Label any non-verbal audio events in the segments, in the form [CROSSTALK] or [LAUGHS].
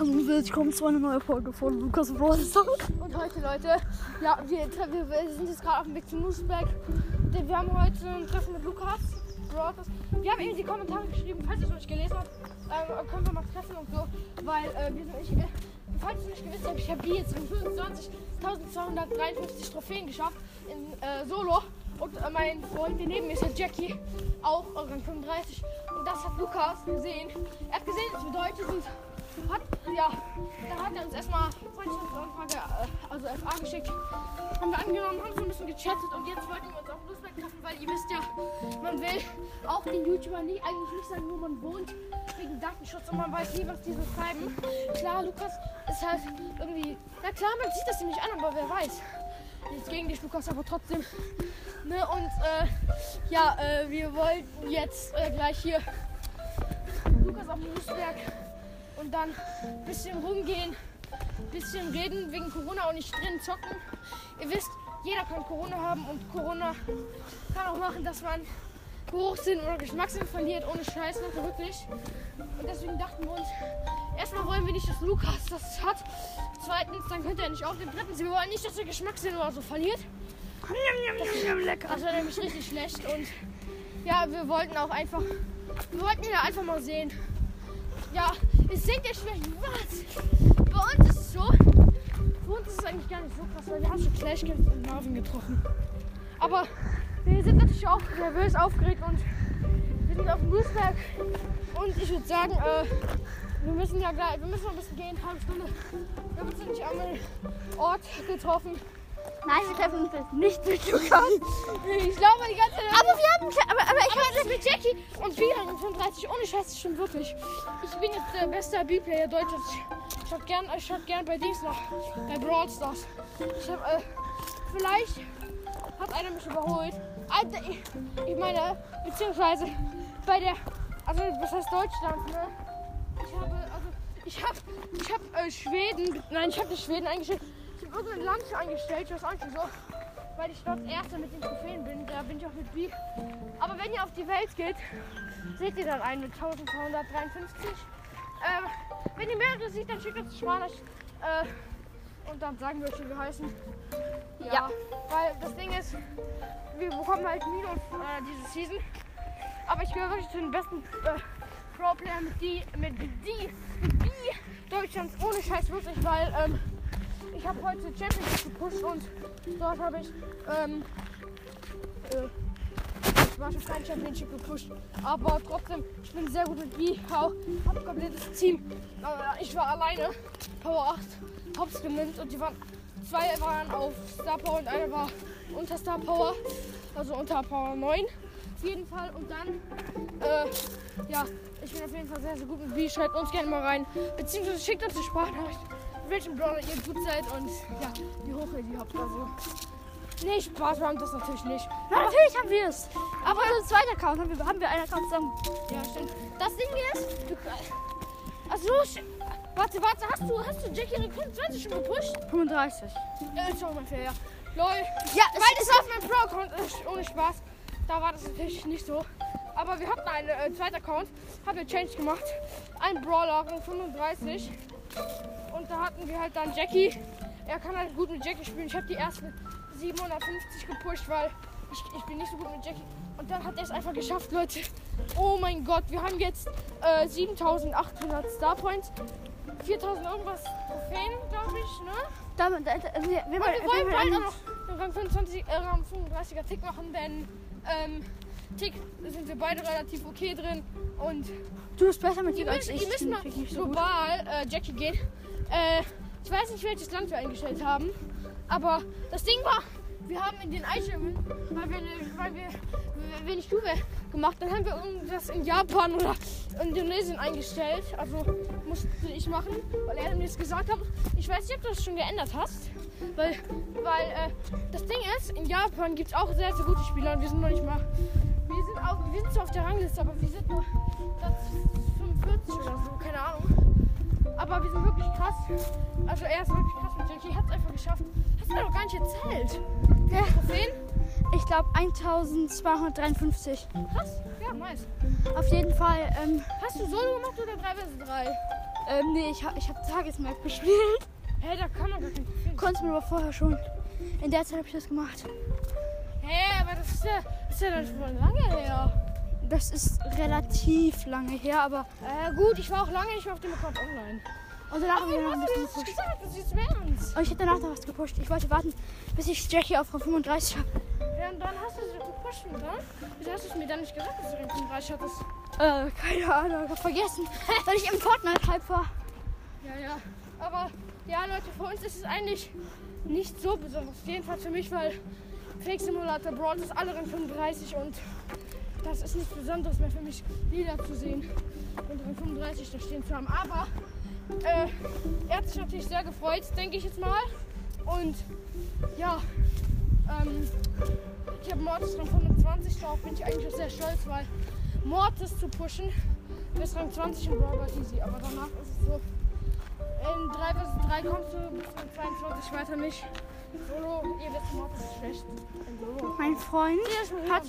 Hallo und herzlich willkommen zu einer neuen Folge von Lukas Bronzer. Und heute, Leute, ja, wir, wir, wir sind jetzt gerade auf dem Weg zum Newsback. Denn Wir haben heute ein Treffen mit Lukas. Wir haben eben die Kommentare geschrieben, falls ihr es noch nicht gelesen habt, ähm, können wir mal treffen und so. Weil äh, wir sind, ich, äh, falls ihr nicht gewusst habt, ich habe jetzt in 25.253 Trophäen geschafft in äh, Solo. Und äh, mein Freund, der neben mir ist, der Jackie, auch Rang 35. Und das hat Lukas gesehen. Er hat gesehen, es bedeutet und hat, ja, da hat er uns erstmal Freundschaftsanfrage, äh, also FA geschickt. Haben wir angenommen, haben so ein bisschen gechattet und jetzt wollten wir uns auf Lustberg treffen, weil ihr wisst ja, man will auch den YouTuber nie, eigentlich nicht sagen, wo man wohnt, wegen Datenschutz und man weiß nie, was die so schreiben. Klar, Lukas ist halt irgendwie, na klar, man sieht das ihm nicht an, aber wer weiß. Nichts gegen dich, Lukas, aber trotzdem. Ne, und äh, ja, äh, wir wollten jetzt äh, gleich hier Lukas auf dem Lustberg und dann ein bisschen rumgehen, ein bisschen reden wegen Corona und nicht drin zocken. Ihr wisst, jeder kann Corona haben und Corona kann auch machen, dass man Geruchssinn oder Geschmackssinn verliert, ohne Scheiß, Leute, wirklich. Und deswegen dachten wir uns, erstmal wollen wir nicht, dass Lukas das hat. Zweitens, dann könnte er nicht aufnehmen. Drittens, wir wollen nicht, dass er Geschmackssinn oder so verliert. Das wäre nämlich richtig schlecht. Und ja, wir wollten auch einfach, wir wollten ihn ja einfach mal sehen. Ja, es seht ihr schlecht, was? Bei uns ist es so, für uns ist es eigentlich gar nicht so krass, weil wir haben schon Games und Marvin getroffen. Aber wir sind natürlich auch nervös, aufgeregt und wir sind auf dem Bluesberg. Und ich würde sagen, äh, wir müssen ja gleich, wir müssen noch ein bisschen gehen, eine halbe Stunde. Wir haben uns nämlich einem Ort getroffen. Nein, wir treffen uns jetzt nicht mit Lukas. Ich glaube die ganze Zeit. Aber wir haben. Aber, aber ich habe das mit Jackie und Biran 35 ohne Scheiß, das stimmt wirklich. Ich bin jetzt der beste B-Player Deutschlands. Ich schaut gern, ich schaut gern bei Dings nach, bei Brawl Stars. Ich hab, äh, vielleicht hat einer mich überholt. Alter, ich, ich meine, beziehungsweise bei der, also was heißt Deutschland, ne? Ich habe, also, ich habe, ich habe äh, Schweden, nein, ich habe nicht Schweden eingestellt. Ich habe irgendein Land eingestellt, ich weiß auch nicht wieso weil ich dort Erster mit den Trophäen bin. Da bin ich auch mit B. Aber wenn ihr auf die Welt geht, seht ihr dann einen mit 1253. Ähm, wenn ihr mehrere seht, dann schickt uns Sprachnachricht. Äh, und dann sagen wir euch, wie wir heißen. Ja, Ja. Weil das Ding ist, wir bekommen halt Minus äh, diese Season. Aber ich gehöre wirklich zu den besten äh, Pro-Playern mit die, mit die, mit die Deutschlands ohne Scheiß wirklich, weil ähm, ich habe heute Champions gepusht und dort habe ich ähm, äh, war schon kein Championship gepusht, aber trotzdem, ich bin sehr gut mit B, auch hab komplettes Team. Äh, ich war alleine, Power 8, Hops genannt und die waren, zwei waren auf Star Power und einer war unter Star Power, also unter Power 9 auf jeden Fall und dann, äh, ja, ich bin auf jeden Fall sehr, sehr gut mit B, schreibt uns gerne mal rein, beziehungsweise schickt uns eine Sprachnachricht, mit welchem Brawler ihr gut seid und ja, wie hoch ihr die habt, also. Nee, Spaß, wir haben das natürlich nicht. Ja, natürlich haben wir es. Aber unser zweiter Account haben wir, haben wir einen Account zusammen. Ja, stimmt. Das Ding ist, du, also, sch- warte, warte, hast du, hast du Jackie Rang 25 schon gepusht? 35. Ja, ist schon ungefähr, ja. Lol. Ja, Weil das auf meinem Pro-Account ist, ohne Spaß. Da war das natürlich nicht so. Aber wir hatten einen äh, zweiten Account, haben wir Change gemacht. Ein Brawler Rang 35. Und da hatten wir halt dann Jackie. Er kann halt gut mit Jackie spielen. Ich habe die erst mit 750 gepusht, weil ich, ich bin nicht so gut mit Jackie. Und dann hat er es einfach geschafft, Leute. Oh mein Gott, wir haben jetzt äh, 7800 Star Points. 4000 irgendwas Trophäen, glaube ich, ne? Damit, äh, äh, wir, wir, Und wir wollen bald auch noch den Rang 25, äh, Rang 35er Tick machen, denn ähm, Tick sind wir beide relativ okay drin. Und Du bist besser mit dir als ich. ihr müsst bin mal so global äh, Jackie gehen. Äh, ich weiß nicht, welches Land wir eingestellt haben, aber das Ding war, wir haben in den Einstellungen, weil wir, weil wir, wir wenig Juve gemacht, dann haben wir irgendwas in Japan oder Indonesien eingestellt. Also musste ich machen, weil er mir das gesagt hat. Ich weiß nicht, ob du das schon geändert hast. Weil, weil äh, das Ding ist, in Japan gibt es auch sehr, sehr gute Spieler und wir sind noch nicht mal. Wir sind, auf, wir sind zwar auf der Rangliste, aber wir sind nur Platz 45 oder so, keine Ahnung. Aber wir sind wirklich krass. Also er ist wirklich krass mit Jackie, hat es einfach geschafft. Hast du mir doch gar nicht erzählt. Ja. Trophäen? Ich glaube 1253. Krass, ja, nice. Auf jeden Fall, ähm, Hast du Solo gemacht oder 3 vs 3? Ähm, nee, ich, hab- ich habe Tagesmap gespielt. Hä, da kann man gar kein Profil. Konnte man aber vorher schon. In der Zeit habe ich das gemacht. Hä, aber das ist ja, das ist ja dann schon lange her. Das ist relativ lange her, aber Äh, gut, ich war auch lange nicht mehr auf dem Account online. und danach habe ich noch ein bisschen gepusht. gesagt? Das ist Ernst. Und ich habe danach noch was gepusht. Ich wollte warten, bis ich Jackie auf Rang 35 habe. Ja, und dann hast du sie gepusht, oder? Wieso hast du es mir dann nicht gesagt, dass du den 35 hattest? Äh, keine Ahnung, ich hab vergessen, weil ich im Fortnite-Hype war. Ja, ja. Aber ja, Leute, für uns ist es eigentlich nicht so besonders. Jedenfalls für mich, weil Fake Simulator Brawl ist alle Rang 35 und das ist nichts Besonderes mehr für mich, Lieder zu sehen und Rang 35 da stehen zu haben. Aber äh, er hat sich natürlich sehr gefreut, denke ich jetzt mal. Und ja, ähm, ich habe Mortis Rang 25 drauf, bin ich eigentlich auch sehr stolz, weil Mortis zu pushen bis Rang 20 im Brawl easy. Aber danach ist es so, in 3 vs 3 kommst du bis Rang 22 weiter nicht. Solo, ihr wisst, Mortis ist schlecht. Mein Freund hat.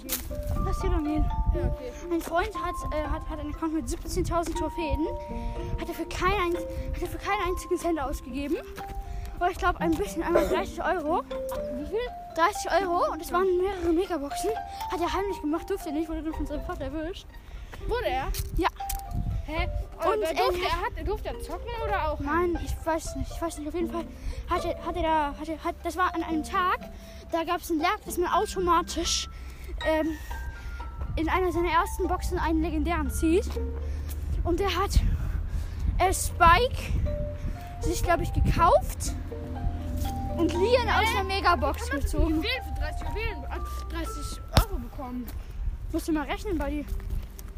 Lass hier doch gehen. Ja, okay. Mein Freund hat, äh, hat, hat einen Account mit 17.000 Trophäen. Hat er für keinen, ein- hat er für keinen einzigen Cent ausgegeben. Aber ich glaube ein bisschen, einmal 30 Euro. Wie viel? 30 Euro und es waren mehrere Megaboxen. Hat er heimlich gemacht, durfte er nicht, wurde von seinem Vater erwischt. Wurde er? Ja. Hä? Und, Und äh, durfte, er, hat, durfte er zocken oder auch? Nein, ich weiß nicht. Ich weiß nicht. Auf jeden Fall hatte, hatte da, hatte, hat, das war an einem Tag, da gab es ein Lag, dass man automatisch ähm, in einer seiner ersten Boxen einen legendären zieht. Und der hat äh, Spike sich, glaube ich, gekauft und Lian aus der Megabox gezogen. Juwelen für 30 Juwelen, äh, 30 Euro bekommen? Musst du mal rechnen, Buddy.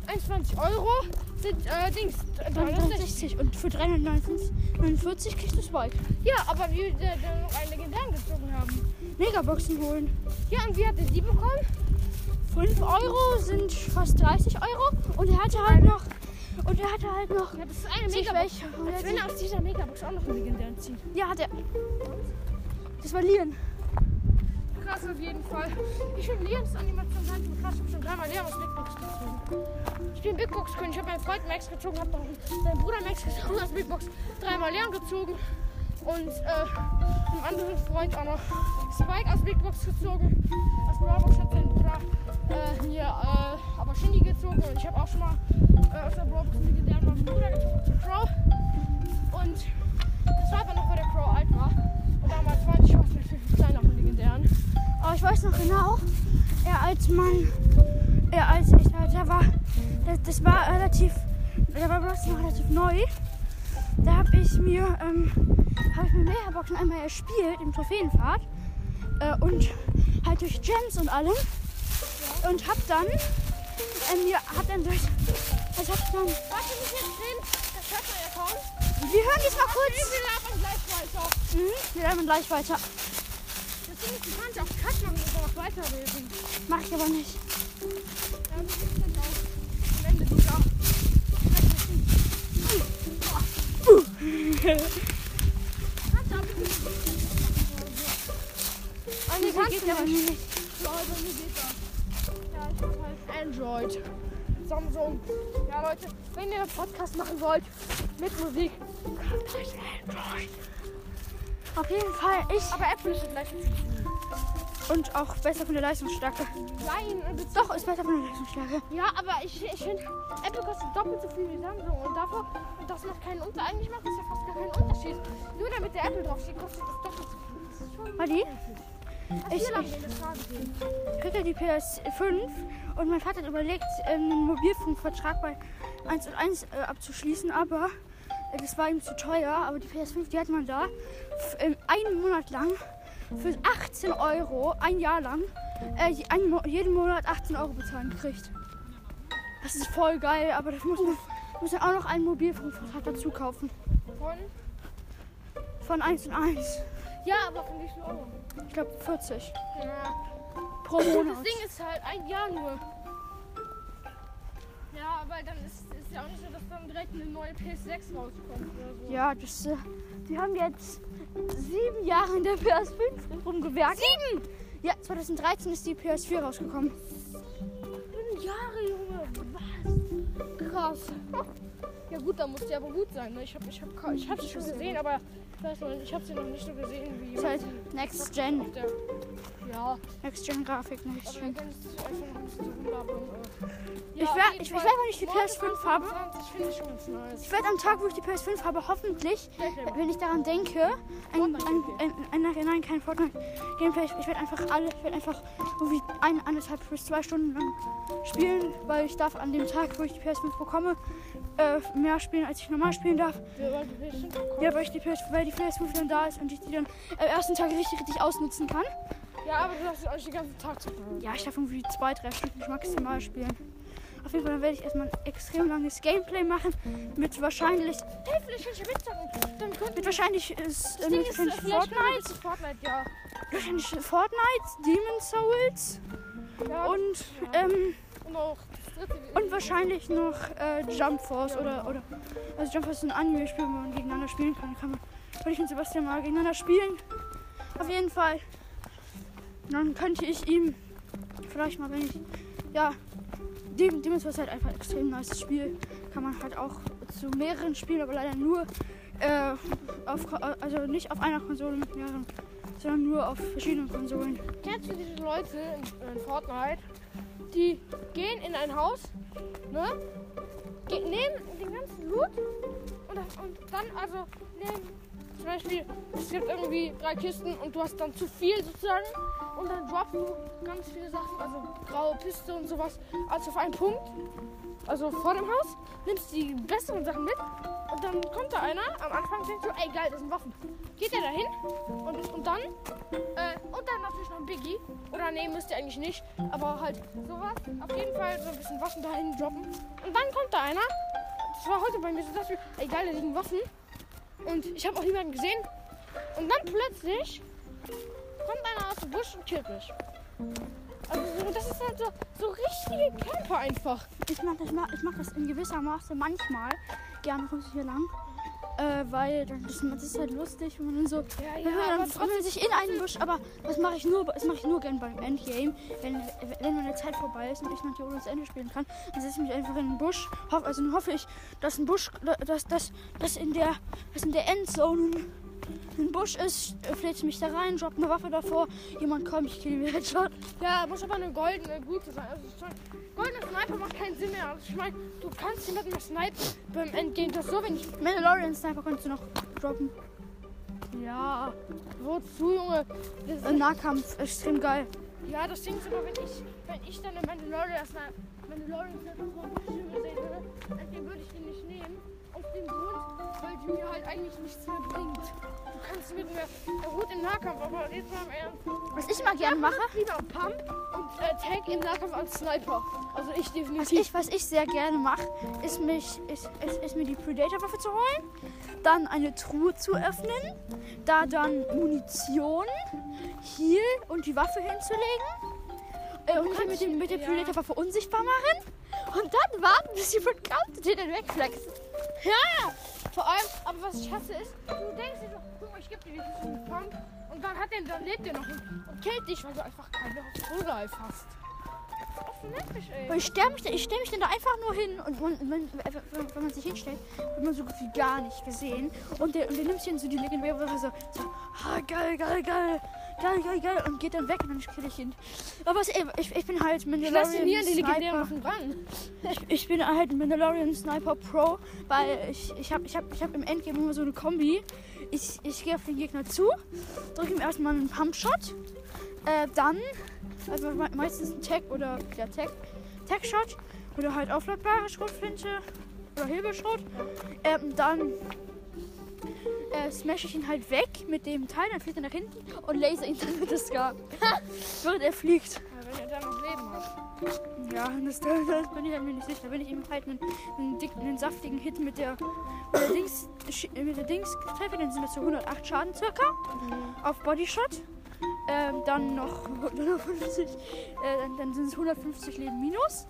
21 Euro sind äh, Dings. 360. 360 und für 349 kriegst du Spike. Ja, aber wie wir noch einen legendären gezogen haben. Megaboxen holen. Ja, und wie hat er die bekommen? 5 Euro sind fast 30 Euro und er hatte halt noch und er hatte halt noch Ja, das ist eine Megabox. Als wenn er aus dieser Megabox auch noch einen legendären zieht. Ja, hat er. Das war Lian. Krass auf jeden Fall. Ich finde Leons Animation gar nicht mehr krass. Ich habe schon dreimal Leon aus Big Box gezogen. Ich bin Big Box König. Ich habe meinen Freund Max gezogen, habe meinen Bruder Max gezogen aus Big Box. Dreimal Leon gezogen. Und äh, einem anderen Freund auch noch Spike aus Big Box gezogen. Aus Brawl Box hat sein Bruder äh, mir äh, aber Shindy gezogen. Und ich habe auch schon mal äh, aus der Brawl Box einen legendären Bruder gezogen zu Crow. Und das war aber noch, wo der Aber ich weiß noch genau, er als Mann, er als ich da, war, das, das war relativ, da war bloß noch relativ neu. Da habe ich mir, ähm, habe ich mir Megaboxen einmal erspielt im Trophäenfahrt äh, und halt durch Gems und allem und hab dann, ähm, mir, hab dann durch, was hab ich dann, Warte, wir sind drin. Das hört man ja kaum. wir hören jetzt mal kurz, Wir labern gleich weiter. mhm, wir bleiben gleich weiter, du kannst auch Cut machen und noch weiterreden. mach ich aber nicht. Ja, wie sieht das aus? Am Ende du aber nicht. Ah, nee, kannst geht du aber nicht. Ja, bei mir geht das. Ja, ich hab halt Android. Samsung. Ja, Leute, wenn ihr einen Podcast machen wollt mit Musik, kauft euch Android. Auf jeden Fall ich Aber Apple ist gleich. Und auch besser von der Leistungsstärke. Nein, das Doch, ist besser von der Leistungsstärke. Ja, aber ich, ich finde, Apple kostet doppelt so viel wie Samsung. Und davor, das macht keinen Unterschied. Eigentlich macht das ja fast gar keinen Unterschied. Nur damit der Apple draufsteht, kostet das doppelt so viel. Das ist schon Hast Ich- ich krieg ja die PS5 und mein Vater hat überlegt, ähm, einen Mobilfunkvertrag bei 1 und 1 äh, abzuschließen, aber äh, das war ihm zu teuer. Aber die PS5, die hat man da ähm, einen Monat lang für 18 Euro, ein Jahr lang, äh, jeden Monat 18 Euro bezahlen gekriegt. Das ist voll geil, aber das muss man, muss man auch noch einen Mobilfunkvertrag dazu kaufen. Von? Von 1 und 1. Ja, aber von wie viel Euro? Ich glaube 40 Ja. pro Das Monat. Ding ist halt ein Jahr nur. Ja, aber dann ist es ja auch nicht so, dass dann direkt eine neue PS6 rauskommt oder so. Ja, das, äh, die haben jetzt sieben Jahre in der PS5 rumgewerkt. Sieben? Ja, 2013 ist die PS4 rausgekommen. Sieben Jahre, Junge. Was? Krass. Ja gut, da muss die aber gut sein. Ne? Ich habe ich hab, ich hab sie schon gesehen, aber ich weiß noch ich habe sie noch nicht so gesehen wie Ist halt sie Next Gen. Ja, Next Gen Grafik, Next aber Gen. dann ist es einfach noch ein bisschen runter. Ich werd- ich- ich werd, wenn ich die PS5 habe- ich werde am Tag, wo ich die PS5 habe, hoffentlich, wenn ich daran denke, ein, ein, ein, ein, ein nein, kein Fortnite Gameplay. Ich, werde einfach alle, ich werde einfach irgendwie ein, anderthalb bis zwei Stunden lang spielen, weil ich darf an dem Tag, wo ich die PS5 bekomme, äh, mehr spielen, als ich normal spielen darf. Wir wollen die PS5 bekommen. Ja, weil, ich die PS, weil die PS5 dann da ist und ich die dann am ersten Tag richtig, richtig ausnutzen kann. Ja, aber du darfst euch den ganzen Tag zocken. Ja, ich darf irgendwie zwei, drei Stunden maximal spielen. Auf jeden Fall werde ich erstmal ein extrem langes Gameplay machen mit wahrscheinlich, Hey, vielleicht kann ich ja mitzocken. Dann könnten mit wahrscheinlich, ist, äh, Ding mit ist, wahrscheinlich vielleicht Fortnite. zu Fortnite, ja. Wahrscheinlich Fortnite, Demon Souls ja. und, ja. ähm, und auch und wahrscheinlich noch äh, Jump Force oder, oder also Jump Force ist ein Anime-Spiel, wo man gegeneinander spielen kann. Kann man, würde ich und Sebastian mal gegeneinander spielen. Auf jeden Fall. Dann könnte ich ihm vielleicht mal, wenn ich, ja, Dem- Souls ist halt einfach ein extrem nice Spiel. Kann man halt auch zu mehreren spielen, aber leider nur äh, auf, also nicht auf einer Konsole mit mehreren, sondern nur auf verschiedenen Konsolen. Kennst du diese Leute in, in Fortnite, die gehen in ein Haus, ne? Ge nehmen den ganzen Loot und, und dann also nehmen zum Beispiel, es gibt irgendwie drei Kisten und du hast dann zu viel sozusagen und dann droppst du ganz viele Sachen, also graue Piste und sowas, also auf einen Punkt, also vor dem Haus, nimmst die besseren Sachen mit und dann kommt da einer, am Anfang denkst du, ey geil, das sind Waffen. Geht er dahin und, und dann äh, und dann natürlich noch ein Biggie. Oder nee, müsst ihr eigentlich nicht. Aber halt sowas. Auf jeden Fall so ein bisschen Waffen dahin droppen. Und dann kommt da einer. Das war heute bei mir so, dass wir, ey geil, da liegen Waffen. Und ich habe auch niemanden gesehen. Und dann plötzlich kommt einer aus dem Busch und killt mich. Also so, das ist halt so, so richtige Camper einfach. Ich mache das, ma- ich mach das in gewisser Maße manchmal. Gerne kommst du hier lang. Äh, weil dann- das, das ist halt lustig, wenn man dann so. Ja, wenn man dann man sich in einen Busch, aber das mache ich nur, das mache ich nur gern beim Endgame, wenn, wenn meine Zeit vorbei ist und ich noch Theorie das Ende spielen kann, dann setze ich mich einfach in den Busch. Hoff, also dann hoffe ich, dass ein Busch, dass, dass, dass in der, dass in der Endzone ein Busch ist, fläht mich da rein, droppt eine Waffe davor, jemand kommt, ich kill ihn Headshot. Ja, muss aber eine goldene, gute sein. Also schon, goldener Sniper macht keinen Sinn mehr. Also ich meine, du kannst jemanden mehr snipen beim Endgame. Das ist so wenig. Mandalorian Sniper kannst du noch droppen. Ja, wozu, Junge? Das ist, Äh, Nahkampf, extrem geil. ja, das Ding ist aber, wenn ich, wenn ich dann eine Mandalorian erstmal Mandalorian Sniper vor der Tür sehen würde, dann würde ich den nicht nehmen. Auf dem Grund, weil die mir halt eigentlich nichts mehr bringt. Du kannst mit mir, gut im Nahkampf, aber jetzt mal im Ernst. Was ich immer gerne mache, Lieber Pump und äh, Tag im Nahkampf als Sniper. Also ich was definitiv. ich, was ich sehr gerne mache, ist, mich, ist, ist, ist mir die Predator-Waffe zu holen, dann eine Truhe zu öffnen, da dann Munition, Heal und die Waffe hinzulegen. Äh, und mich mit, dem, mit der. Predator-Waffe unsichtbar machen. Und dann warten, bis jemand kommt und den dann wegflext. Ja, vor allem, aber was ich hasse ist, du denkst dir so, guck mal, ich geb dir diesen Pump und dann hat der, dann lebt der noch und, und killt dich, weil du einfach keine Life hast. Weil ich stelle mich, ich stell mich dann da einfach nur hin und man, wenn, wenn, wenn man sich hinstellt, wird man so gut wie gar nicht gesehen. Und der, und der nimmt sich dann so die legendäre Waffe so, so ah, geil, geil, geil, geil, geil, geil und geht dann weg und dann kill ich ihn. Aber was, ey, ich, ich bin halt Ich lasse Mandalorian die legendären Sniper. Waffen dran. Ich, ich bin halt Mandalorian Sniper Pro, weil ich, ich habe ich hab, ich hab im Endgame immer so eine Kombi. Ich, ich gehe auf den Gegner zu, drücke ihm erstmal einen Pumpshot, äh, dann, also me- meistens ein Tag oder ja, Tag, Tag-Shot oder halt aufladbare Schrotflinte oder Hebelschrot. Ähm, dann äh, smash ich ihn halt weg mit dem Teil, dann fliegt er nach hinten und laser ihn [LAUGHS] dann mit der Scar. Während er fliegt. Ja, wenn er dann noch Leben hat. Ja, das, [LAUGHS] das bin ich mir nicht sicher. Wenn ich ihm halt einen, einen, dicken, einen saftigen Hit mit der, mit der Dings, mit der Dings treffe, dann sind das so 108 Schaden circa auf Bodyshot. Ähm, dann noch [LAUGHS] 150, äh, dann, dann sind es 150 Leben minus.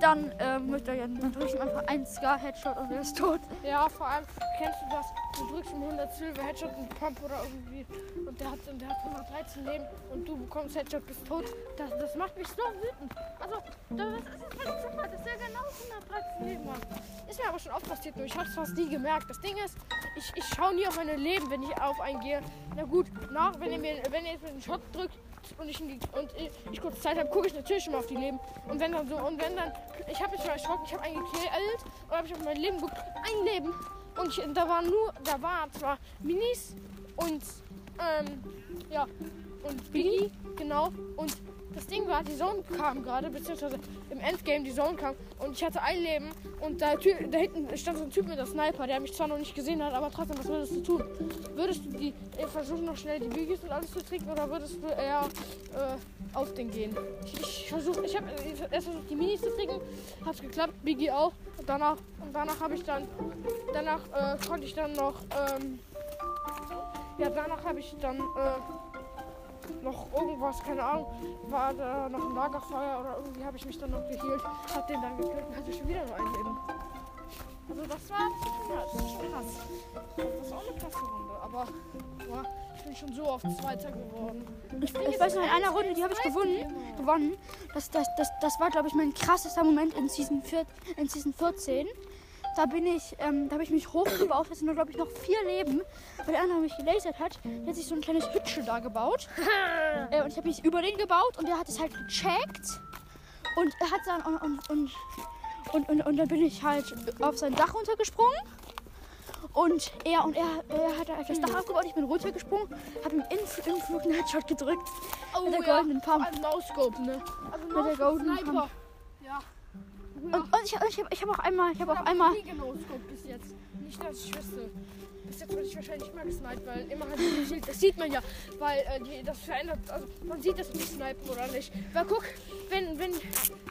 Dann, ähm, möchte er, dann ihm einfach einen Scar-Headshot und er ist tot. Ja, vor allem, kennst du das? Du drückst ihm 100 Silber Headshot und Pump oder irgendwie und der hat, und der hat 113 Leben und du bekommst Headshot bis tot. Das, das macht mich so wütend. Also, das ist, das ist, das ist ja genau 113 Leben. Mann. Ist mir aber schon oft passiert, nur ich hab's fast nie gemerkt. Das Ding ist, ich, ich schaue nie auf meine Leben, wenn ich auf einen gehe. Na gut, nach, wenn ihr mir wenn ihr jetzt mit den Shot drückt und ich, und ich, ich kurz Zeit habe, gucke ich natürlich schon mal auf die Leben. Und wenn dann so, und wenn dann, ich habe mich mal erschrocken, ich habe einen gekillt und habe ich auf mein Leben geguckt, ein Leben. Und ich, da war nur, da war zwar Minis und, ähm, ja, und Biggie, genau. Und das Ding war, die Zone kam gerade, beziehungsweise im Endgame die Zone kam und ich hatte ein Leben und da, da hinten stand so ein Typ mit der Sniper, der mich zwar noch nicht gesehen hat, aber trotzdem, was würdest du tun? Würdest du die versuchen, noch schnell die Biggies und alles zu trinken oder würdest du eher äh, auf den gehen? Ich, ich versuche, ich habe erst versucht, die Minis zu trinken, hat geklappt, Biggie auch. Und danach, und danach habe ich dann, danach äh, konnte ich dann noch, ähm, ja, danach habe ich dann, äh, noch irgendwas, keine Ahnung, war da noch ein Lagerfeuer oder irgendwie habe ich mich dann noch geheilt, hab den dann gekillt und hatte schon wieder nur ein Leben. Also das war ja, das ist schon krass. Das ist auch eine krasse Runde, aber boah, ich bin schon so oft Zweiter geworden. Ich, ich weiß noch, in einer Runde, die habe ich gewonnen. gewonnen. Das, das, das, das war, glaube ich, mein krassester Moment in Season, 4, in Season 14 da bin ich, ähm, da habe ich mich hochgebaut. Das sind nur, glaube ich, noch vier Leben, weil der andere mich gelasert hat. Der hat sich so ein kleines Hütchen da gebaut. [LAUGHS] äh, und ich habe mich über den gebaut und der hat es halt gecheckt. Und er hat dann und, und, und, und, und, und dann bin ich halt auf sein Dach runtergesprungen. Und er und er, er hat halt das Dach aufgebaut, ich bin runtergesprungen, habe ihm im, Flug einen Headshot gedrückt. Oh, mit der ja. goldenen Pump. Also No-Scope, ne? Also Mit der goldenen Sniper. Pump. Ja. Und, und ich, ich habe ich hab auch einmal, ich habe auch einmal, nie genoscoped bis jetzt. Nicht, dass ich wüsste. Bis jetzt wurde ich wahrscheinlich immer gesniped, weil immer die Schild, das sieht man ja, weil äh, die, das verändert, also man sieht das nicht snipen oder nicht. Weil guck, wenn, wenn,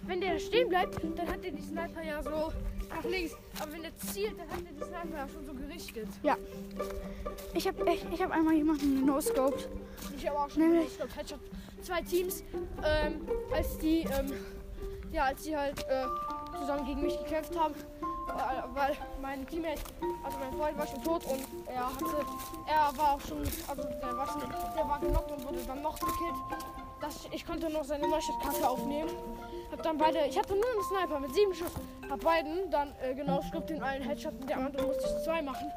wenn der stehen bleibt, dann hat der die Sniper ja so nach links. Aber wenn der zielt, dann hat der die Sniper ja schon so gerichtet. ja. Ich habe ich, ich hab einmal jemanden genoscoped. Ich habe auch schon Nämlich- genoscoped. Headshot. Zwei Teams, ähm, als die, ähm, ja, als die halt äh, zusammen gegen mich gekämpft haben, weil, weil mein Teammate, also mein Freund war schon tot und er hatte, er war auch schon, also der war schon, der war genockt und wurde dann noch gekillt. Das, ich konnte noch seine Neustadtkarte aufnehmen. Hab dann beide, ich hatte nur einen Sniper mit sieben Schuss, hab beiden dann äh, genau schlug den einen Headshot und der andere musste ich zwei machen.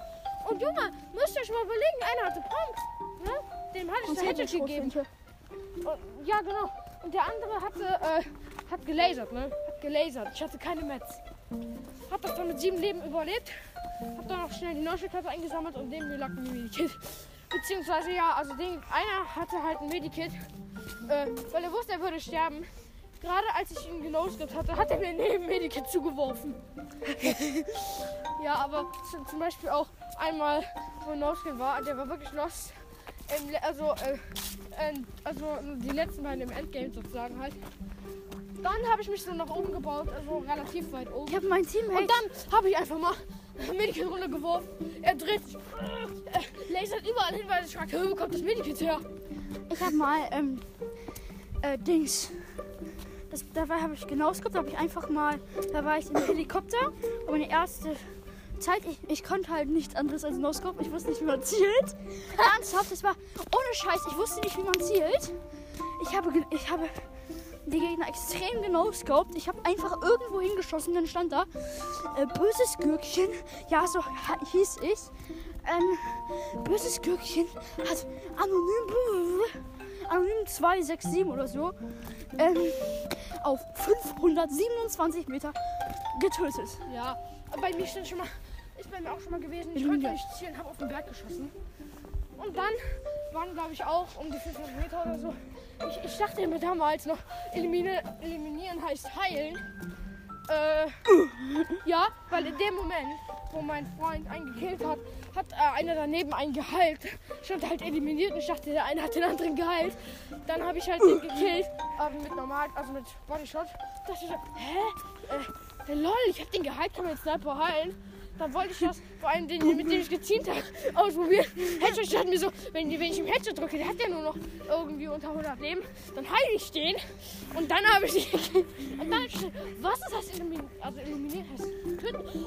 Und Junge, müsst ihr euch mal überlegen, einer hatte Pumps, ne? Dem hatte ich Und einen Headshot gegeben. Und, ja, genau. Und der andere hatte, äh, hat gelasert, ne? Hat gelasert. Ich hatte keine Metz. Hab das dann mit sieben Leben überlebt. Hab dann auch schnell die Neustadtkarte eingesammelt und dem lag ein Medikit. Beziehungsweise, ja, also den, einer hatte halt ein Medikit, äh, weil er wusste, er würde sterben. Gerade als ich ihn genoscoped hatte, hat er mir neben Medikit zugeworfen. [LAUGHS] ja, aber zum- Beispiel auch einmal, wo No-Skin war, der war wirklich lost. Ähm, also, äh, ähm, also die letzten beiden im Endgame sozusagen halt. Dann habe ich mich so nach oben gebaut, also relativ weit oben. Ich habe mein Teammate. Und dann habe ich einfach mal Medikit runtergeworfen. Er dreht sich, äh, lasert überall hin, weil ich frage, wo kommt das Medikit her? Ich habe mal, ähm, äh, Dings. Das, dabei habe ich genoscoped, da habe ich einfach mal, da war ich im Helikopter und meine erste Zeit, ich, ich konnte halt nichts anderes als Noscope, ich wusste nicht, wie man zielt. Ernsthaft, das war ohne Scheiß, ich wusste nicht, wie man zielt. Ich habe, ich habe die Gegner extrem genoscoped. Ich habe einfach irgendwo hingeschossen, dann stand da, äh, böses Gürkchen, ja, so hieß ich. Ähm, böses Gürkchen hat anonym, anonym 267 oder so, ähm, auf 527 Meter getötet. Ja, bei mir stand schon mal, ist bei mir auch schon mal gewesen. Ich konnte nicht zielen, habe auf den Berg geschossen. Und dann waren, glaube ich, auch um die 500 Meter oder so. Ich, ich dachte mir damals noch, eliminieren, eliminieren heißt heilen. Äh, ja, weil in dem Moment, wo mein Freund einen gekillt hat, hat äh, einer daneben einen geheilt. Stand halt eliminiert und ich dachte, der eine hat den anderen geheilt. Dann habe ich halt den gekillt, aber mit normal, also mit Bodyshot. Dachte ich, hä? Äh, der LOL, ich hab den geheilt, kann man jetzt Sniper heilen. Dann wollte ich das, vor allem den, mit dem ich gezielt habe, ausprobieren. Headshot stand mir so, wenn, wenn ich ihm Headshot drücke, der hat ja nur noch irgendwie unter 100 Leben, dann heile ich den. Und dann habe ich gekillt. [LAUGHS] Und dann was ist das Illuminieren? Also Illuminieren heißt.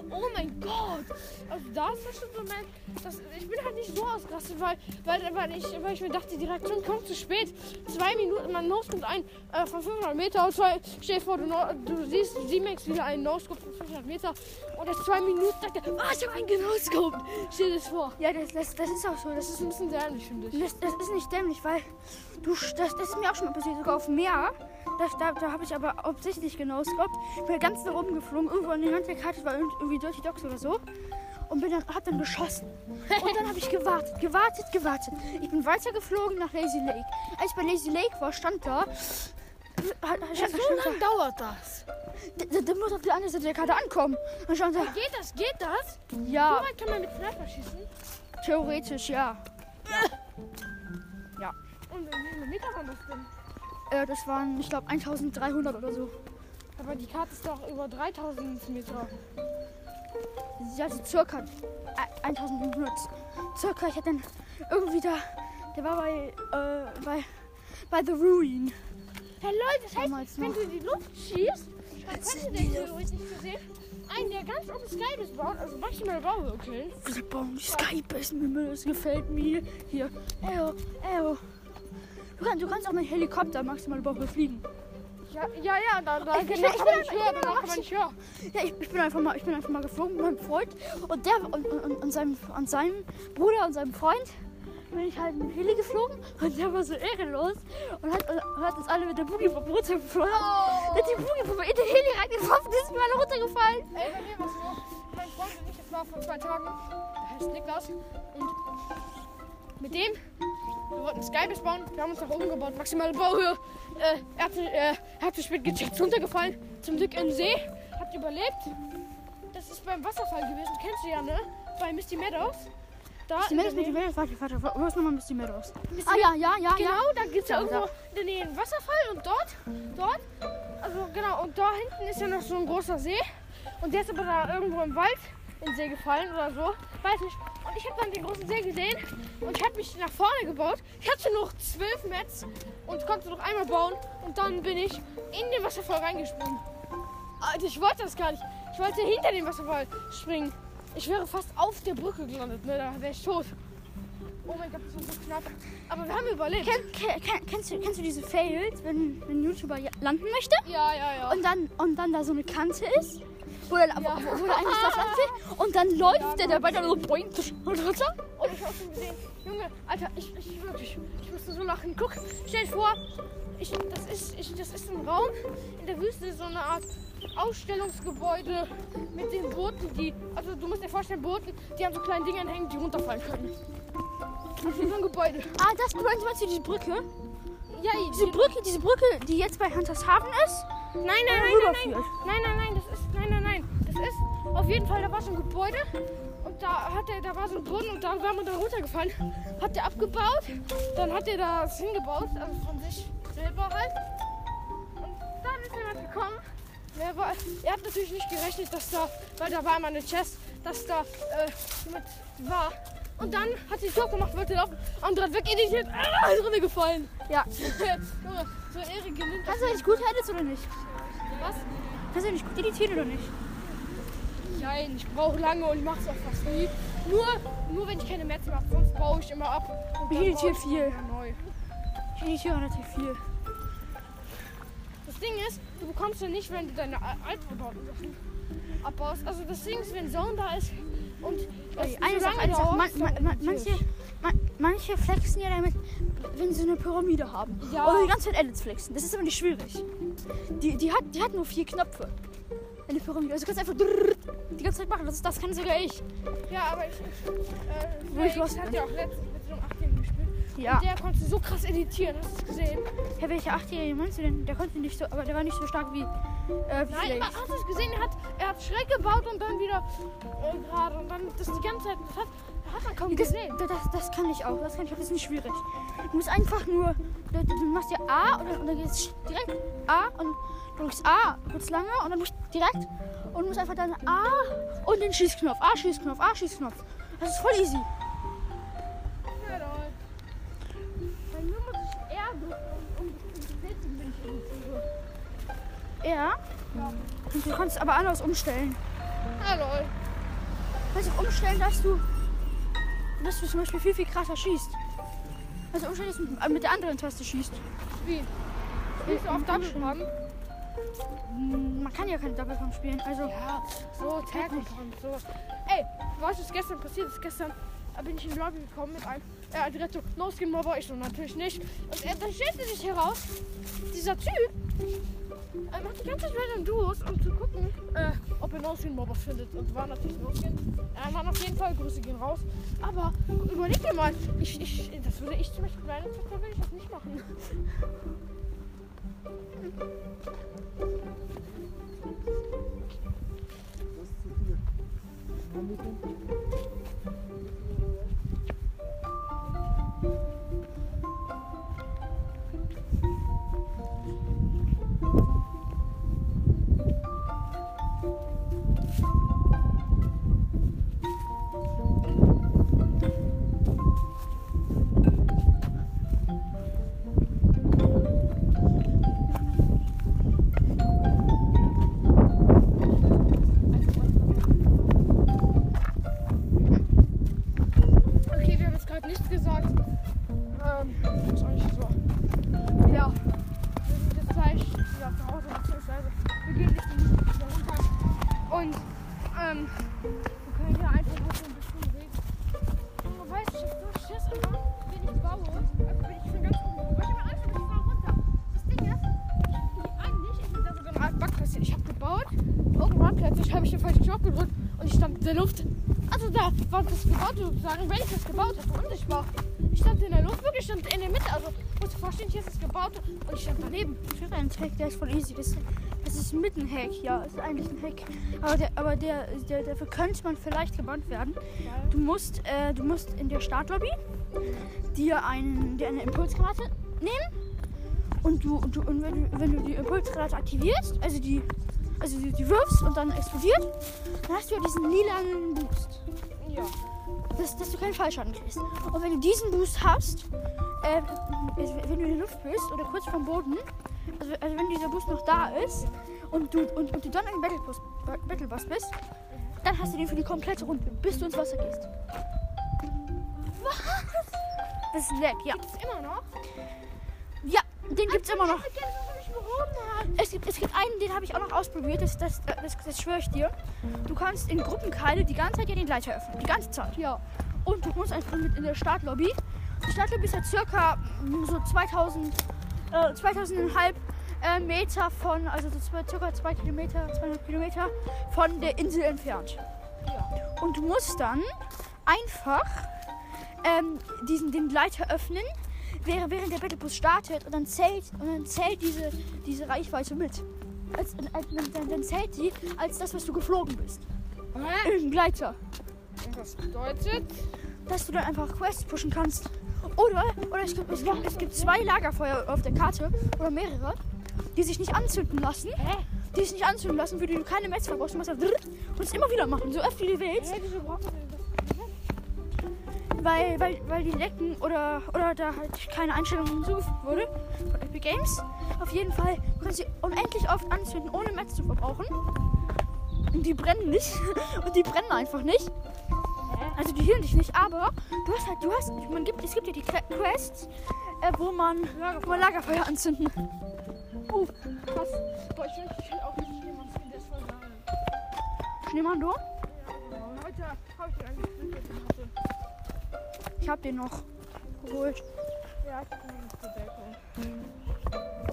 Oh mein Gott! Also das ist schon so mein. Das, ich bin halt nicht so ausgerastet, weil, weil, weil, ich, weil ich mir dachte, die Reaktion kommt zu spät. Zwei Minuten, mein Nose kommt ein äh, von 500 Meter und zwei, stell dir vor, du, du siehst Simex wieder einen Nose von 500 Meter und er zwei Minuten sagt habe einen genoscoped. Stell dir das vor. Ja, das, das, das ist auch so. Das ist ein bisschen dämlich, finde ich. das, das ist nicht dämlich, weil du, das, das ist mir auch schon mal passiert, sogar auf dem Meer. Das, da da habe ich aber absichtlich genoscoped. Bin ganz nach oben geflogen, irgendwo an die Hand der Karte war irgendwie Dirty Dogs oder so. Und bin dann, hab dann geschossen. Und dann habe ich gewartet, gewartet, gewartet. Ich bin weitergeflogen nach Lazy Lake. Als ich bei Lazy Lake war, stand da. Hat, hat, Ja, stand so da lange dauert das. der, der, der muss auf die andere Seite der Karte ankommen. Und stand da, Geht das? Geht das? So ja, weit kann man mit Sniper schießen. theoretisch, ja. Und wie viele Meter waren das denn? Äh, das waren, ich glaube, 1300 oder so. Aber die Karte ist doch über 3000 Meter. Ja, also circa äh, 1500. Circa, ich hatte dann irgendwie da, der war bei, äh, bei, bei The Ruin. Hey Leute, das heißt, wenn du in die Luft schießt, dann kannst du den theoretisch nicht gesehen einen, der ganz oben Skybase baut, also maximal Bauhöhe killen. Wir bauen die Skybase das gefällt mir. Hier, Eo, Eo. Du kannst, du kannst auch mit Helikopter maximal überhaupt fliegen. Ja, ja, ja, da, da Ich bin- danach ich kann man bin- ich höher, danach kann man nicht höher. Ja, ich, ich bin einfach mal, ich bin einfach mal geflogen mit meinem Freund und der und, und, und, seinem, und seinem Bruder und seinem Freund bin ich halt mit dem Heli geflogen und der war so ehrenlos und hat, hat uns alle mit der Boogie-Puppe runtergeflogen. Oh. Der hat die Boogie-Puppe in den Heli reingeworfen, die sind mir alle runtergefallen. Ey, bei mir war so, mein Freund und ich, das war vor zwei Tagen, der heißt Niklas und mit dem, wir wollten Skybase bauen, wir haben uns nach oben gebaut, maximale Bauhöhe. Äh, er, hat, äh, er hat zu spät gecheckt, ist runtergefallen, zum Glück im See, hat überlebt. Das ist beim Wasserfall gewesen, kennst du ja, ne? Bei Misty Meadows. Da Misty in der Meadows, Misty Nähe- Meadows, warte, warte, wo ist nochmal Misty Meadows? Misty Ah ja, ja, ja, Genau, ja. da gibt es ja irgendwo in der Nähe einen Wasserfall und dort, dort, also genau, und da hinten ist ja noch so ein großer See. Und der ist aber da irgendwo im Wald in den See gefallen oder so. Weiß nicht. Und ich habe dann den großen See gesehen und ich habe mich nach vorne gebaut. Ich hatte noch zwölf Metz und konnte noch einmal bauen. Und dann bin ich in den Wasserfall reingesprungen. Alter, ich wollte das gar nicht. Ich wollte hinter den Wasserfall springen. Ich wäre fast auf der Brücke gelandet, ne? Da wäre ich tot. Oh mein Gott, das war so knapp. Aber wir haben überlebt. Kenn, kenn, kennst, du, kennst du diese Fails, wenn, wenn ein YouTuber landen möchte Ja, ja, ja. und dann, und dann da so eine Kante ist? Wo er, Ja. wo, wo er eigentlich landen will und dann läuft der dabei dann so boing und runter? Und ich habe schon gesehen, Junge, Alter, ich, ich wirklich, ich musste so lachen. Guck, stell dir vor, ich, das, ist, ich, das ist ein Raum in der Wüste, so eine Art Ausstellungsgebäude mit den Booten, die, also du musst dir vorstellen, Booten, die an so kleinen Dingern hängen, die runterfallen können. Das ist so ein Gebäude. Ah, das meinst du diese Brücke? Ja, Diese Brücke, diese Brücke, die jetzt bei Huntershaven ist? Nein, nein, nein, nein, nein, nein, nein, nein, das ist, nein, nein, nein, das ist, auf jeden Fall, da war so ein Gebäude und da hat er, da war so ein Boden und da war man da runtergefallen, hat er abgebaut, dann hat er das hingebaut, also von sich selber halt und dann ist jemand gekommen, der war, er hat natürlich nicht gerechnet, dass da, weil da war immer eine Chest, dass da äh, jemand war und dann hat sie Tor gemacht, wollte laufen, andere hat wegeditiert, ah, ist runtergefallen. Ja. [LAUGHS] Junge, so Ehre genügt Kannst du eigentlich gut editen oder nicht? was? Kannst du nicht gut editieren oder nicht? Nein, ich brauche lange und mache es auch fast nie. Nur, nur wenn ich keine Metze mache, sonst baue ich immer ab. Und Ich editiere ich viel. Neu. Ich editiere relativ viel. Das Ding ist, du bekommst ja nicht, wenn du deine al- altverbauten Sachen abbaust. Also das Ding ist, wenn Zone da ist und eine Sache, eine Sache. Man, man, man, manche, ich. man, manche flexen ja damit, wenn sie eine Pyramide haben. Ja. Oder die ganze Zeit Edits flexen. Das ist aber nicht schwierig. Die, die, hat, die hat nur vier Knöpfe. Eine Pyramide. Also du kannst einfach die ganze Zeit machen. Das, das kann sogar ich. Ja, aber ich, ich, Wo äh, ich los ich hatte ja auch letztens Ja. Und der konnte so krass editieren, hast du es gesehen? Herr, welcher Achtjährige meinst du denn? Der konnte nicht so, aber der war nicht so stark wie, äh, wie Nein, aber hast du es gesehen? Er hat, er hat schräg gebaut und dann wieder äh, gerade und dann das die ganze Zeit. Das hat, das hat man kaum Das, gesehen. das, das kann ich auch. Das kann ich auch. Das ist nicht schwierig. Du musst einfach nur. Du, du machst ja A und dann, und dann gehst du direkt A und du drückst A kurz lange und dann musst du direkt und du musst einfach dann A und den Schießknopf. A, Schießknopf, A, Schießknopf. Das ist voll easy. Ja. Und du kannst aber anders umstellen. Ah, lol. Kannst du umstellen, dass du, dass du zum Beispiel viel, viel krasser schießt. Also umstellen, dass du mit- mit der anderen Taste schießt. Wie? Willst du auf haben? Hm, Man kann ja keinen Double Pump spielen. Also, Ja, so Technik und so. Ey, was gestern passiert ist? Gestern äh, bin ich in die Lobby gekommen mit einem, äh, direkt so, no skin mobber ich so natürlich nicht. Und er, dann stellte sich heraus, dieser Typ äh, macht die ganze Zeit random Duos, um zu gucken, äh, ob er no skin mobber findet. Und war natürlich no skin. Er war auf jeden Fall, Grüße gehen raus. Aber überleg dir mal, ich, ich, das würde ich zum Beispiel bei Zocker würde ich das nicht machen. Das ist zu. Sozusagen, wenn ich das gebaut habe und ich war. Ich stand in der Luft, wirklich stand in der Mitte. Also musst du verstehen, hier ist es gebaut und ich stand daneben. ich habe einen Hack, der ist voll easy. Das, das ist ein Hack, ja. Das ist eigentlich ein Hack. Aber, der, aber der, der, dafür könnte man vielleicht gebannt werden. Du musst, äh, du musst in der Startlobby dir, einen, dir eine Impulsgranate nehmen. Und, du, und, du, und wenn, du, wenn du die Impulsgranate aktivierst, also die, also die, die wirfst und dann explodiert, dann hast du ja diesen lilanen Boost. Ja. Dass, dass du keinen Fallschaden kriegst. Und wenn du diesen Boost hast, äh, also wenn du in der Luft bist oder kurz vom Boden, also, also wenn dieser Boost noch da ist und du, und, und du dann im Battle Battle Bus bist, dann hast du den für die komplette Runde, bis du ins Wasser gehst. Was? Das ist leck, ja. Gibt's immer noch? Ja, den gibt's immer noch. Es gibt, es gibt einen, den habe ich auch noch ausprobiert, das, das, das, das schwöre ich dir. Du kannst in Gruppenkeile die ganze Zeit ja den Leiter öffnen, die ganze Zeit. Ja. Und du musst einfach mit in der Startlobby. Die Startlobby ist ja circa mm, so 2000, äh, 2000,5 äh, Meter von, also so zwei, circa 2 Kilometer, 200 Kilometer von der Insel entfernt. Ja. Und du musst dann einfach ähm, diesen, den Leiter öffnen, während, während der Battlebus startet und dann zählt, und dann zählt diese, diese Reichweite mit. Als, als, dann, dann zählt die als das, was du geflogen bist. Hä? Im Gleiter. Und das bedeutet? dass du dann einfach Quests pushen kannst. Oder, oder es, gibt, es, gibt, es gibt zwei Lagerfeuer auf der Karte oder mehrere, die sich nicht anzünden lassen. Hä? Die sich nicht anzünden lassen, für die du keine Metz verbrauchst. Du machst und es immer wieder machen, so oft wie du willst. Hä, wieso denn das? Weil, weil, weil die lecken oder, oder da halt keine Einstellung hinzugefügt wurde von Epic Games. Auf jeden Fall kannst sie unendlich oft anzünden, ohne Metz zu verbrauchen. Und die brennen nicht. [LAUGHS] Und die brennen einfach nicht. Also die healen dich nicht, aber du hast halt, du hast, man gibt, es gibt ja die Que- Quests, äh, wo man, wo man Lagerfeuer anzünden. Uh, Krass. Boah, ich wünschte, ich hätte auch richtig jemanden, der ist voll. Schneemann, du? Ja, genau. Heute habe ich den eigentlich. Ich hab den noch geholt. Ja, ich nicht zur Deckung.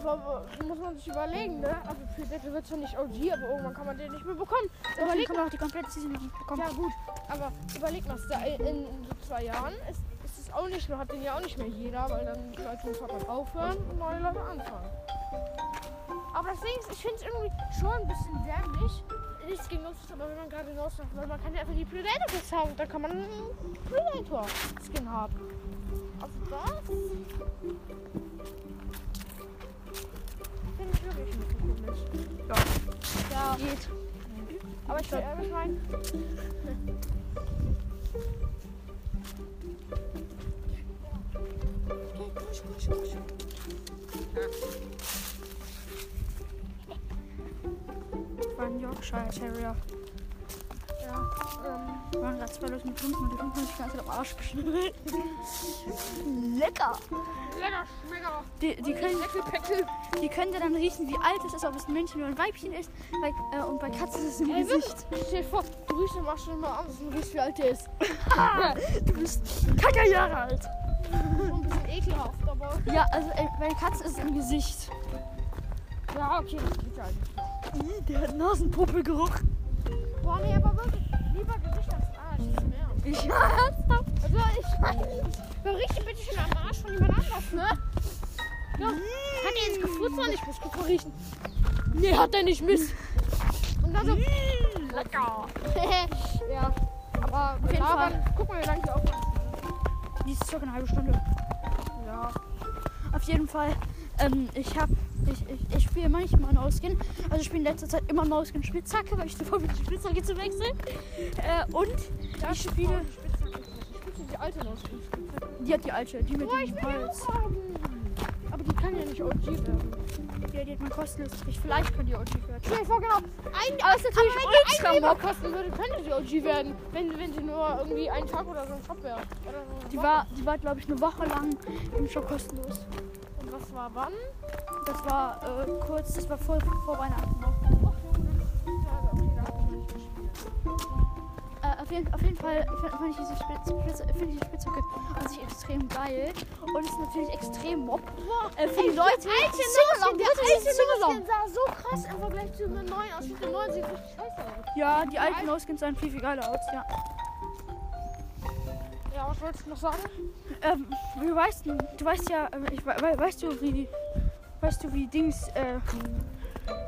Aber muss man sich überlegen, ne? Also für Deckel wird es ja nicht OG, aber irgendwann kann man den nicht mehr bekommen. Überleg Überleg kann man auch die komplette Season noch nicht bekommen. Ja gut, aber überleg mal, in, in so zwei Jahren ist, ist es auch nicht mehr, hat den ja auch nicht mehr jeder, weil dann die Leute muss halt aufhören und neue Leute anfangen. Aber das Ding ist, ich finde es irgendwie schon ein bisschen dämlich. Nichts gegen uns, aber wenn man gerade macht, weil man kann ja einfach die Predator-Kits haben, da kann man einen Predator-Skin haben. Also das finde ich wirklich ein bisschen komisch. Ja. Geht. Aber ich, äh, ich meine, War Yorkshire Terrier. ja, ähm, Wir waren gerade zwei Leute mit Hunden und die Hunde haben sich die ganze Zeit am Arsch geschnürt. Lecker! Lecker, schmecker. Die, die, können, die können dann riechen, wie alt es ist, ob es ein Männchen oder ein Weibchen ist. Bei, äh, und bei Katzen ist es im Ey, Gesicht. Stell dir vor, du riechst den Maschen mal an und riechst, wie alt der ist. [LAUGHS] Du bist kacker Jahre alt. Schon ein bisschen ekelhaft, aber. Ja, also äh, bei Katzen ist es im Gesicht. Ja, okay, das geht ja eigentlich. Ih, Der hat Nasenpuppelgeruch. Boah, nee, aber wirklich. Lieber Gesicht als Arsch. Das ist mehr. Ich ernsthaft? Also, ich. Wer riecht bitte schön am Arsch von jemand anders, ne? Ja. Hat er jetzt gefurzt oder nicht? Muss mal riechen. Nee, hat er nicht, Mist. Und dann so. Lecker. [LAUGHS] ja. Aber Auf jeden Fall. Guck mal, wie lange die aufmachen. Die ist circa eine halbe Stunde. Ja. Auf jeden Fall, ähm, ich hab, ich, ich, ich spiele manchmal No-Skin. Also ich spiele in letzter Zeit immer No-Skin Spitzhacke, weil ich davor bin, die Spitzhacke zu wechseln. Äh, und ich spiele, die alte noch. die hat die alte, die mit ich dem die Hals. Aber die kann ja nicht OG werden. Ja, die hat man kostenlos. Ich, vielleicht kann die OG werden. Stell dir vor, genau. Ein, Aber es ist natürlich aber wenn die ultra kosten würde, könnte sie OG werden. Wenn, wenn sie nur irgendwie einen Tag oder so im Shop wäre. Die war, die war glaube ich, eine Woche lang im Shop kostenlos. Und was war wann? Das war äh, kurz, das war vor, vor Weihnachten noch. Äh, auf, jeden, auf jeden Fall finde find ich diese Spitz, find ich die Spitzhacke an sich extrem geil. Und es ist natürlich extrem mob. Äh, für die Leute. Alte Singalong, Noskin, der alte. Noskin sah so krass im Vergleich zu dem neuen aus. Der neuen sieht richtig scheiße aus. Ja, die alten No-Skins sahen viel, viel geiler aus, ja. Was wolltest du noch sagen? Ähm, wie weißt du, du weißt ja, äh, ich, we- we- weißt du, wie, weißt du, wie Dings, äh,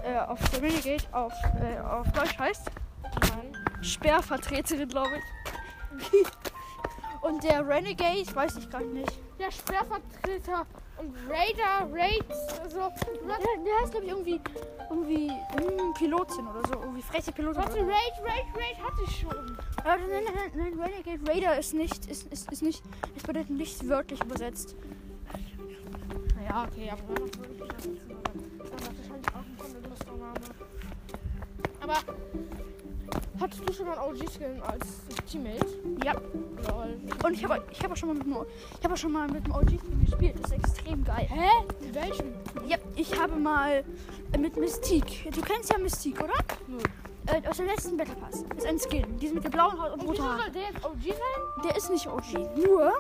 äh, auf der Renegade auf, äh, auf Deutsch heißt? Nein. Sperrvertreterin, glaube ich. [LAUGHS] Und der Renegade, weiß ich gerade nicht. Der Sperrvertreter und Raider, Raids, also. Der, der heißt, glaube ich, irgendwie, irgendwie hm, Pilotin oder so. Irgendwie freche Pilotin. Warte. Raid, Raid, Raid hatte ich schon. Aber nein, nein, nein, nein, Renegade Raider ist nicht, ist, ist, ist nicht, ist bedeutet nicht wörtlich übersetzt. Ja, okay, aber danach würde ich das nicht Dann wahrscheinlich auch ein Kondomuster-Name. Aber hattest du schon mal einen OG-Skin als Teammate? Ja. Lol. Und ich habe ich hab auch schon mal mit dem, ich habe schon mal mit dem OG gespielt. Das ist extrem geil. Hä? Mit welchem? Ja, ich habe mal äh, mit Mystique. Du kennst ja Mystique, oder? Nö. Äh, aus dem letzten Battle Pass. Das ist ein Skin. Die ist mit der blauen Haut und roten Haaren. soll der jetzt OG sein? Der ist nicht OG. Nur,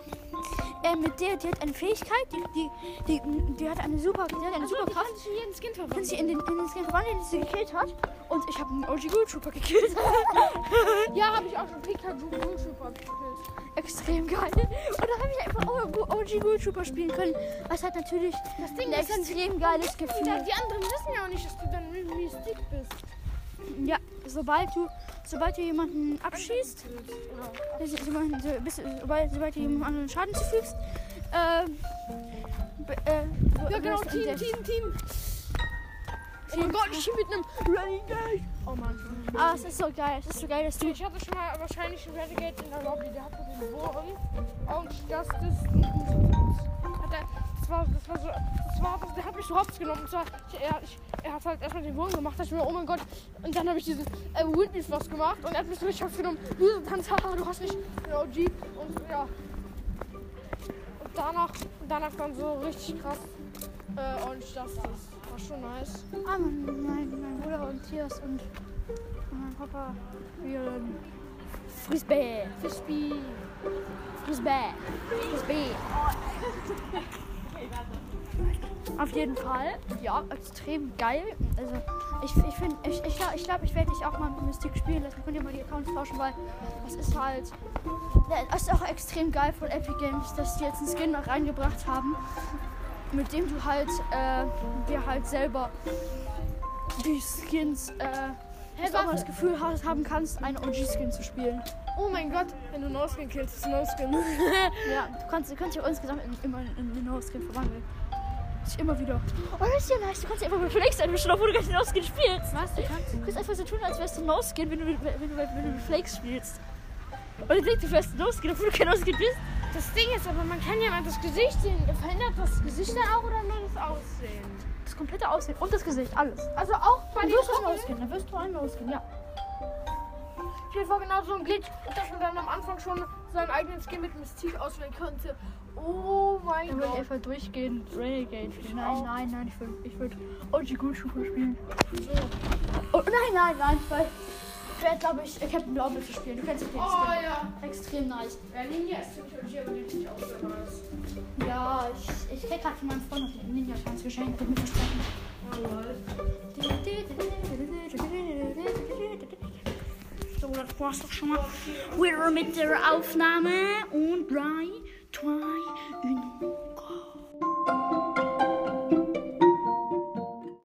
äh, mit der, die hat eine Fähigkeit, die, die, die, die hat eine super, die hat eine super die Kraft. kann jeden Skin Kann verwandeln. sie in den, in den Skin verwandeln, den sie gekillt hat. Und ich habe einen OG Gold Trooper gekillt. [LAUGHS] Ja, habe ich auch schon Pikachu Blutschupper gekillt. extrem geil. Und da habe ich einfach auch OG Gold Trooper spielen können. Was hat natürlich Das Ding ein extrem geiles Gefühl. die anderen wissen ja auch nicht, dass du dann Mystik bist. Ja, sobald du, sobald du jemanden abschießt, Oder so- sobald, so, bis, sobald, sobald du jemandem anderen Schaden zufügst, ähm, be- äh, Ja, genau, Team, entdeckt. Team, Team. Oh mein Gott, ich mit einem Renegade. Oh Mann. Ah, es ist so geil, es ist so geil, dass du. Ich hatte schon mal wahrscheinlich einen Renegade in der Lobby, der hatte den Wurm. Und das ist. Hat er, das war, das war so. Das war, das, der hat mich so hops genommen. Und zwar, ich, er, ich, er hat halt erstmal den Wurm gemacht. Da dachte ich mir, oh mein Gott. Und dann habe ich diesen äh, Whitney Floss gemacht. Und er hat mich so richtig hops genommen. Diese Tanz, haha, du hast nicht den OG. Und ja. Und danach, danach dann so richtig krass. Äh, und das, das war schon nice. Ah, mein, mein, mein Bruder und Tiers und mein Papa spielen Frisbee. Frisbee. Frisbee. Frisbee. [LAUGHS] Auf jeden Fall, ja, extrem geil. Also ich, ich finde, ich, ich glaube, ich, glaub, ich werde dich auch mal mit Mystic spielen lassen. Könnt ihr mal die Accounts tauschen, weil das ist halt, das ist auch extrem geil von Epic Games, dass die jetzt einen Skin noch reingebracht haben, mit dem du halt, äh, dir halt selber die Skins, äh, du auch mal das Gefühl hast, haben kannst, einen OG-Skin zu spielen. Oh mein Gott, wenn du No-Skin killst, ist No-Skin. [LAUGHS] Ja, du kannst, du kannst ja insgesamt in, immer in den No-Skin verwandeln. Ist immer wieder. Oh, das ist ja nice. Du kannst ja einfach mit Flakes einmischen, obwohl du gar nicht No-Skin spielst. Was? Du kannst? Du kannst einfach so tun, als wärst du No-Skin, wenn du, mit- wenn, du, wenn du mit Flakes spielst. Und dann denkst du, du wärst No-Skin, obwohl du kein No-Skin bist. Das Ding ist aber, man kann ja mal das Gesicht sehen. Verändert das Gesicht dann auch oder nur das Aussehen? Das komplette Aussehen und das Gesicht, alles. Also auch bei Dann den wirst du ein No-Skin, dann wirst du ein No-Skin, ja. Dir vor, genau so ein Glitch, dass man dann am Anfang schon seinen eigenen Skin mit Mystique auswählen könnte. Oh mein Dann würde ich Gott. einfach durchgehen. Renegade. Nein, auch. nein, nein, ich würde ich würd OG Gulschufa spielen. So. Oh, nein, nein, nein, weil ich werde, glaube ich, Captain Blaublitze spielen. Du kennst den Oh Skin. ja. Extrem nice. Ja, Ninja ist ziemlich aber den ich auch sehr nice. Ja, ich, ich krieg gerade von meinem Freund noch den Ninja-Tanz geschenkt. Mit mir versprochen. Oh lol. So, das war's doch schon mal. We're mit der Aufnahme. Und 3, 2, 1, go.